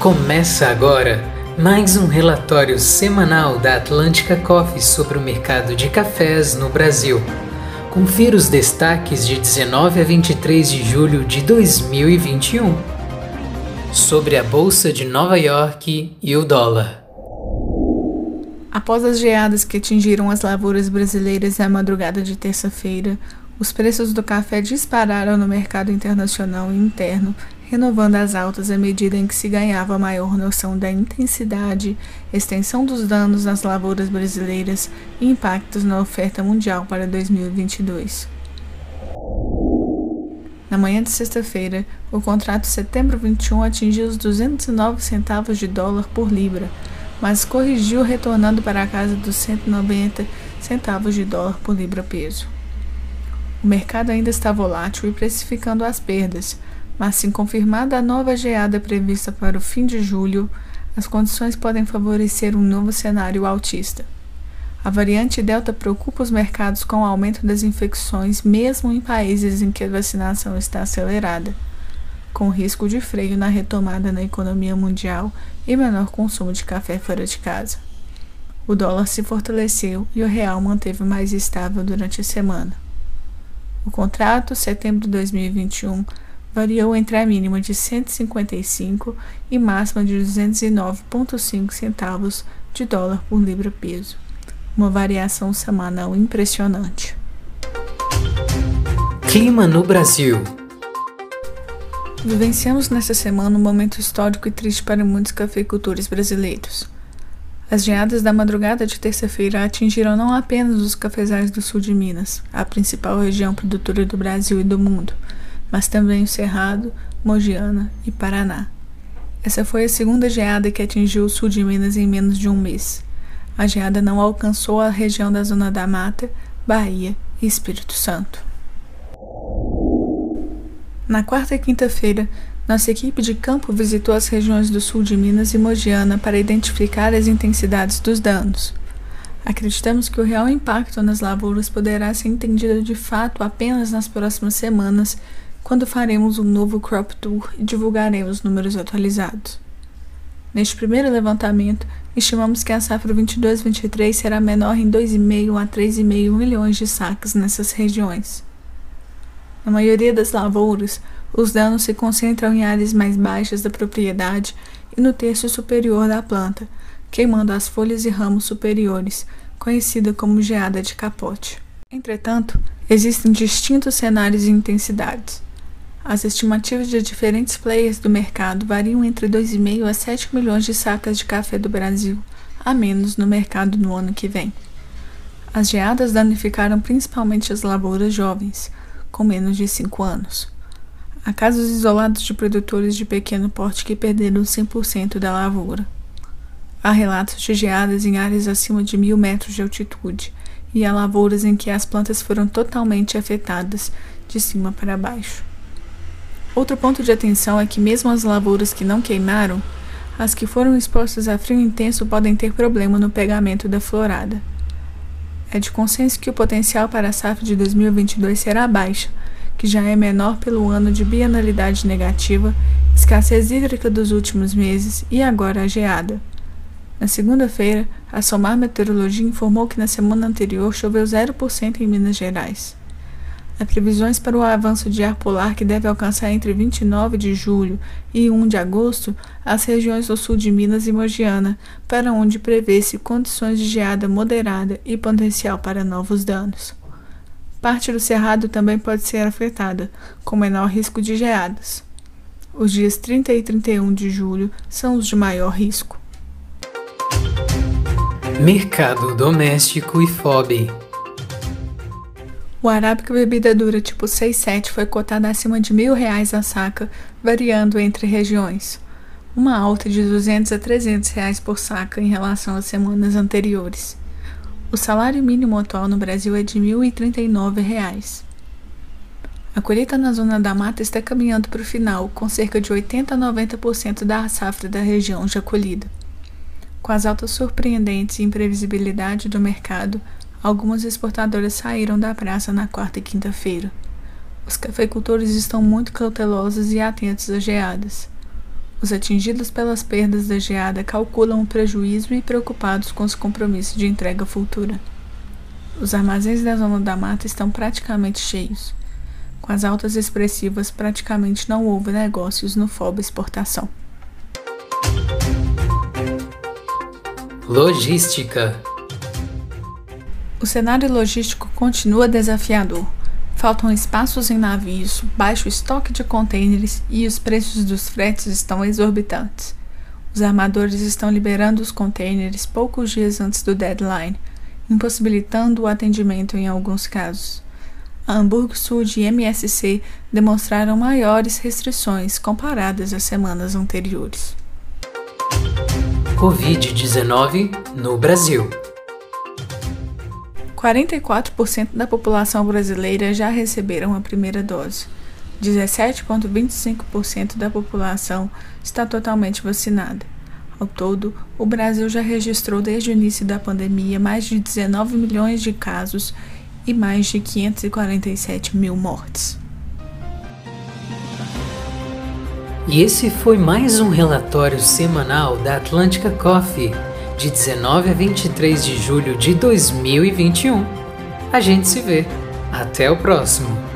Começa agora mais um relatório semanal da Atlântica Coffee sobre o mercado de cafés no Brasil. Confira os destaques de 19 a 23 de julho de 2021 sobre a Bolsa de Nova York e o dólar. Após as geadas que atingiram as lavouras brasileiras na madrugada de terça-feira, os preços do café dispararam no mercado internacional e interno, renovando as altas à medida em que se ganhava maior noção da intensidade, extensão dos danos nas lavouras brasileiras e impactos na oferta mundial para 2022. Na manhã de sexta-feira, o contrato setembro 21 atingiu os 209 centavos de dólar por libra, mas corrigiu retornando para a casa dos 190 centavos de dólar por libra peso. O mercado ainda está volátil e precificando as perdas, mas se confirmada a nova geada prevista para o fim de julho, as condições podem favorecer um novo cenário altista. A variante Delta preocupa os mercados com o aumento das infecções, mesmo em países em que a vacinação está acelerada, com risco de freio na retomada na economia mundial e menor consumo de café fora de casa. O dólar se fortaleceu e o real manteve mais estável durante a semana. O contrato, setembro de 2021, variou entre a mínima de 155 e máxima de 209,5 centavos de dólar por libra peso, uma variação semanal impressionante. Clima no Brasil. Vivenciamos nesta semana um momento histórico e triste para muitos cafeicultores brasileiros. As geadas da madrugada de terça-feira atingiram não apenas os cafezais do sul de Minas, a principal região produtora do Brasil e do mundo, mas também o Cerrado, Mogiana e Paraná. Essa foi a segunda geada que atingiu o sul de Minas em menos de um mês. A geada não alcançou a região da Zona da Mata, Bahia e Espírito Santo. Na quarta e quinta-feira, nossa equipe de campo visitou as regiões do sul de Minas e Mogiana para identificar as intensidades dos danos. Acreditamos que o real impacto nas lavouras poderá ser entendido de fato apenas nas próximas semanas, quando faremos um novo crop tour e divulgaremos números atualizados. Neste primeiro levantamento, estimamos que a safra 22-23 será menor em 2,5 a 3,5 milhões de sacas nessas regiões. Na maioria das lavouras, os danos se concentram em áreas mais baixas da propriedade e no terço superior da planta, queimando as folhas e ramos superiores, conhecida como geada de capote. Entretanto, existem distintos cenários e intensidades. As estimativas de diferentes players do mercado variam entre 2,5 a 7 milhões de sacas de café do Brasil, a menos no mercado no ano que vem. As geadas danificaram principalmente as lavouras jovens, com menos de 5 anos. Há casos isolados de produtores de pequeno porte que perderam 100% da lavoura. Há relatos de geadas em áreas acima de mil metros de altitude e há lavouras em que as plantas foram totalmente afetadas de cima para baixo. Outro ponto de atenção é que, mesmo as lavouras que não queimaram, as que foram expostas a frio intenso podem ter problema no pegamento da florada. É de consenso que o potencial para a safra de 2022 será baixa, que já é menor pelo ano de bienalidade negativa, escassez hídrica dos últimos meses e agora a geada. Na segunda-feira, a Somar Meteorologia informou que na semana anterior choveu 0% em Minas Gerais. Há previsões para o avanço de ar polar que deve alcançar entre 29 de julho e 1 de agosto as regiões do sul de Minas e Mogiana, para onde prevê-se condições de geada moderada e potencial para novos danos. Parte do cerrado também pode ser afetada, com menor risco de geadas. Os dias 30 e 31 de julho são os de maior risco. Mercado doméstico e FOB. O arábica bebida dura tipo 6,7 foi cotado acima de mil reais a saca, variando entre regiões. Uma alta de 200 a 300 reais por saca em relação às semanas anteriores. O salário mínimo atual no Brasil é de 1.039 reais. A colheita na zona da mata está caminhando para o final, com cerca de 80 a 90% da safra da região já colhida. Com as altas surpreendentes e imprevisibilidade do mercado, algumas exportadoras saíram da praça na quarta e quinta-feira. Os cafeicultores estão muito cautelosos e atentos às geadas. Os atingidos pelas perdas da geada calculam o prejuízo e preocupados com os compromissos de entrega futura. Os armazéns da zona da mata estão praticamente cheios. Com as altas expressivas, praticamente não houve negócios no FOB Exportação. Logística O cenário logístico continua desafiador. Faltam espaços em navios, baixo estoque de contêineres e os preços dos fretes estão exorbitantes. Os armadores estão liberando os contêineres poucos dias antes do deadline impossibilitando o atendimento em alguns casos. A Hamburgo Sud e MSC demonstraram maiores restrições comparadas às semanas anteriores. Covid-19 no Brasil. 44% da população brasileira já receberam a primeira dose. 17,25% da população está totalmente vacinada. Ao todo, o Brasil já registrou desde o início da pandemia mais de 19 milhões de casos e mais de 547 mil mortes. E esse foi mais um relatório semanal da Atlântica Coffee, de 19 a 23 de julho de 2021. A gente se vê. Até o próximo!